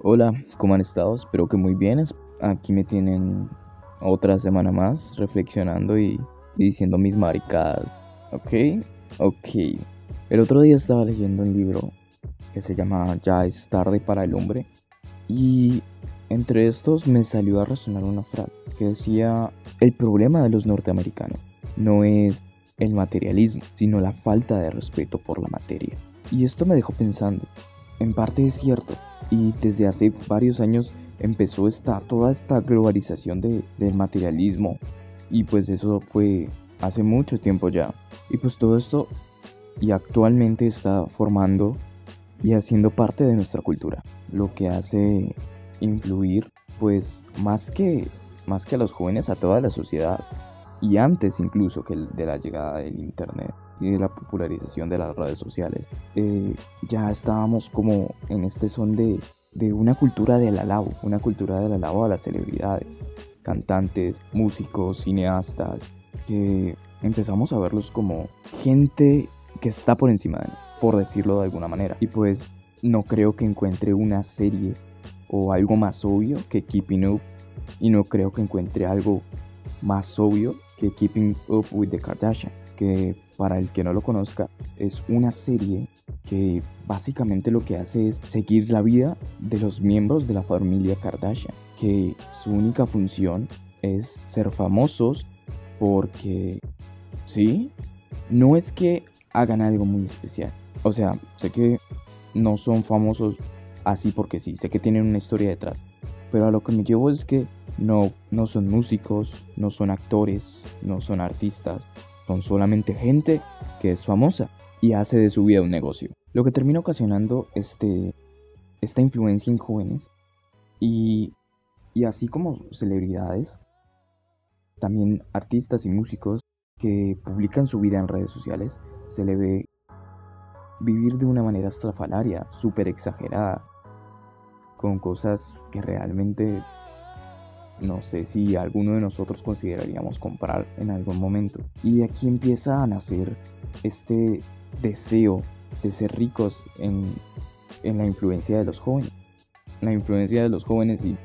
Hola, ¿cómo han estado? Espero que muy bien. Aquí me tienen otra semana más reflexionando y, diciendo mis maricadas. ¿Ok? Ok. El otro día estaba leyendo un libro que se llama Ya es tarde para el hombre. Y entre estos me salió a resonar una frase que decía, el problema de los norteamericanos no es el materialismo, sino la falta de respeto por la materia. Y esto me dejó pensando, en parte es cierto, y desde hace varios años empezó esta, toda esta globalización de, del materialismo. Y pues eso fue hace mucho tiempo ya. Y pues todo esto y actualmente está formando y haciendo parte de nuestra cultura, lo que hace influir pues más que más que a los jóvenes a toda la sociedad. Y antes incluso que de la llegada del internet y de la popularización de las redes sociales, eh, ya estábamos como en este son de, de una cultura del alabo, una cultura del alabo a las celebridades, cantantes, músicos, cineastas, que empezamos a verlos como gente que está por encima de por decirlo de alguna manera. Y pues no creo que encuentre una serie o algo más obvio que Keeping Up y no creo que encuentre algo más obvio que Keeping Up with the Kardashian, que para el que no lo conozca, es una serie que básicamente lo que hace es seguir la vida de los miembros de la familia Kardashian, que su única función es ser famosos porque, sí, no es que hagan algo muy especial. O sea, sé que no son famosos así porque sí, sé que tienen una historia detrás. Pero a lo que me llevo es que no, no son músicos, no son actores, no son artistas, son solamente gente que es famosa y hace de su vida un negocio. Lo que termina ocasionando este, esta influencia en jóvenes y, y así como celebridades, también artistas y músicos que publican su vida en redes sociales, se le ve vivir de una manera estrafalaria, súper exagerada, con cosas que realmente no sé si alguno de nosotros consideraríamos comprar en algún momento. Y de aquí empieza a nacer este deseo de ser ricos en, la influencia de los jóvenes. La influencia de los jóvenes y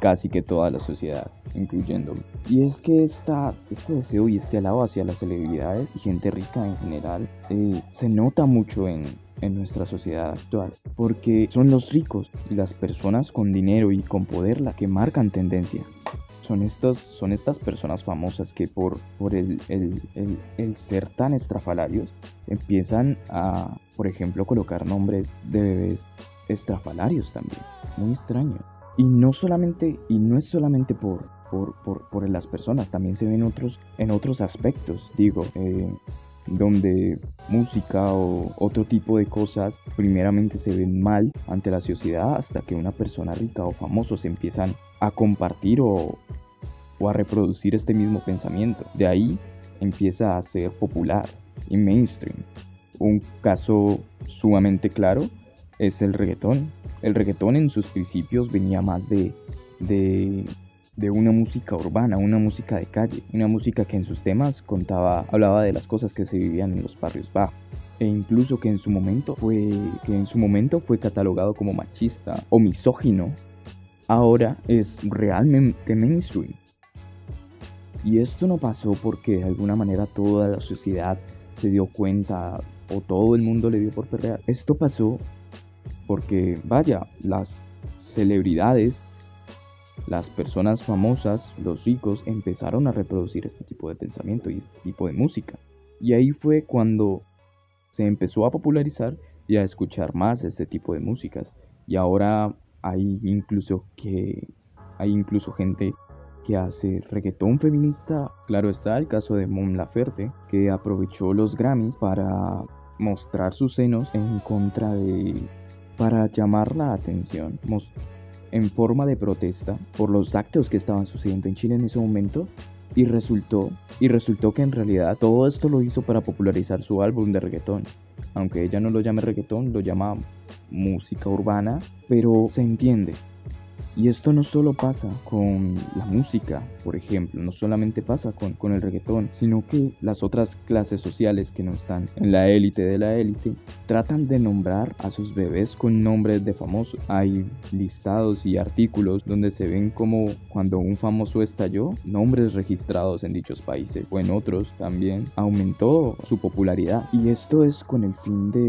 casi que toda la sociedad, incluyendo. Y es que esta, este deseo y este alabo hacia las celebridades y gente rica en general eh, se nota mucho en, en nuestra sociedad actual, porque son los ricos y las personas con dinero y con poder las que marcan tendencia. Son, estos, son estas personas famosas que por, por el, el, el, ser tan estrafalarios empiezan a, por ejemplo, colocar nombres de bebés estrafalarios también. Muy extraño. Y no solamente, y no es solamente por, por, por, por las personas, también se ven otros, en otros aspectos. Digo, eh, donde música o otro tipo de cosas primeramente se ven mal ante la sociedad hasta que una persona rica o famoso se empiezan a compartir o, a reproducir este mismo pensamiento. De ahí empieza a ser popular y mainstream. Un caso sumamente claro es el reggaetón. El reggaetón en sus principios venía más de de una música urbana, una música de calle, una música que en sus temas contaba, hablaba de las cosas que se vivían en los barrios bajos e incluso que en su momento fue que en su momento fue catalogado como machista o misógino, ahora es realmente mainstream. Y esto no pasó porque de alguna manera toda la sociedad se dio cuenta o todo el mundo le dio por perrear. Esto pasó porque, vaya, las celebridades las personas famosas, los ricos, empezaron a reproducir este tipo de pensamiento y este tipo de música. Y ahí fue cuando se empezó a popularizar y a escuchar más este tipo de músicas. Y ahora hay incluso que hay incluso gente que hace reggaetón feminista. Claro está el caso de Mon Laferte, que aprovechó los Grammys para mostrar sus senos en contra de para llamar la atención, en forma de protesta por los actos que estaban sucediendo en Chile en ese momento y resultó y resultó que en realidad todo esto lo hizo para popularizar su álbum de reggaetón. Aunque ella no lo llame reggaetón, lo llama música urbana, pero se entiende. Y esto no solo pasa con la música, por ejemplo, no solamente pasa con, con el reggaetón, sino que las otras clases sociales que no están en la élite de la élite tratan de nombrar a sus bebés con nombres de famosos. Hay listados y artículos donde se ven como cuando un famoso estalló, nombres registrados en dichos países o en otros también aumentó su popularidad. Y esto es con el fin de,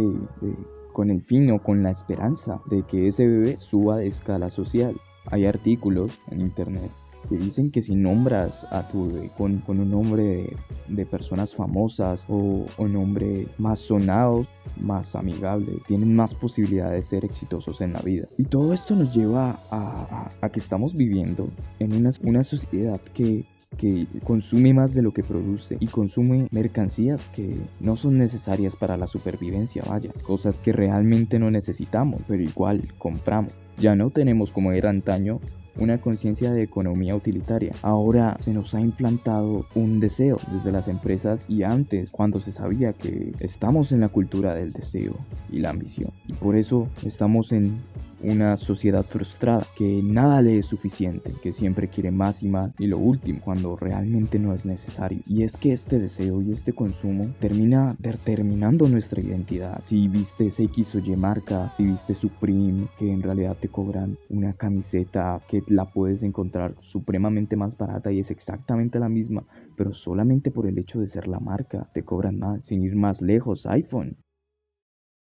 de con el fin o con la esperanza de que ese bebé suba de escala social. Hay artículos en internet que dicen que si nombras a tu bebé con, un nombre de, personas famosas o, un nombre más sonados, más amigables, tienen más posibilidades de ser exitosos en la vida. Y todo esto nos lleva a, que estamos viviendo en una sociedad que que consume más de lo que produce y consume mercancías que no son necesarias para la supervivencia, vaya, cosas que realmente no necesitamos, pero igual compramos. Ya no tenemos como era antaño una conciencia de economía utilitaria. Ahora se nos ha implantado un deseo desde las empresas y antes cuando se sabía que estamos en la cultura del deseo y la ambición. Y por eso estamos en una sociedad frustrada, que nada le es suficiente, que siempre quiere más y más y lo último cuando realmente no es necesario. Y es que este deseo y este consumo termina determinando nuestra identidad. Si viste X o Y marca, si viste Supreme, que en realidad te cobran una camiseta que la puedes encontrar supremamente más barata y es exactamente la misma, pero solamente por el hecho de ser la marca te cobran más. Sin ir más lejos, iPhone.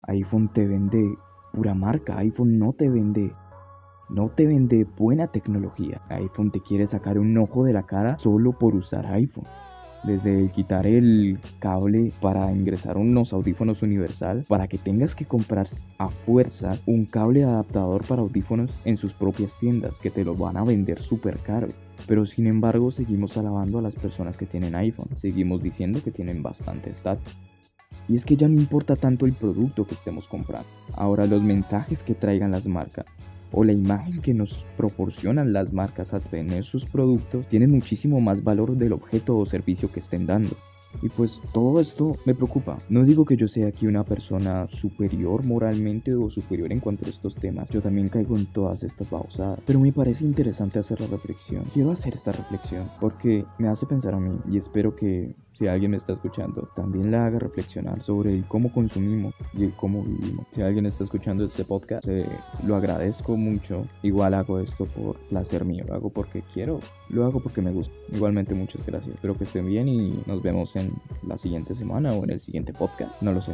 iPhone te vende pura marca. iPhone no te vende no te vende buena tecnología. iPhone te quiere sacar un ojo de la cara solo por usar iPhone. Desde el quitar el cable para ingresar unos audífonos universal, para que tengas que comprar a fuerzas un cable adaptador para audífonos en sus propias tiendas, que te lo van a vender súper caro. Pero sin embargo seguimos alabando a las personas que tienen iPhone, seguimos diciendo que tienen bastante estatus. Y es que ya no importa tanto el producto que estemos comprando. Ahora los mensajes que traigan las marcas o la imagen que nos proporcionan las marcas a tener sus productos tienen muchísimo más valor del objeto o servicio que estén dando. Y pues todo esto me preocupa. No digo que yo sea aquí una persona superior moralmente o superior en cuanto a estos temas. Yo también caigo en todas estas pausadas. Pero me parece interesante hacer la reflexión. Quiero hacer esta reflexión porque me hace pensar a mí y espero que si alguien me está escuchando, también le haga reflexionar sobre el cómo consumimos y el cómo vivimos. Si alguien está escuchando este podcast, eh, lo agradezco mucho. Igual hago esto por placer mío, lo hago porque quiero, lo hago porque me gusta. Igualmente muchas gracias. Espero que estén bien y nos vemos en la siguiente semana o en el siguiente podcast. No lo sé.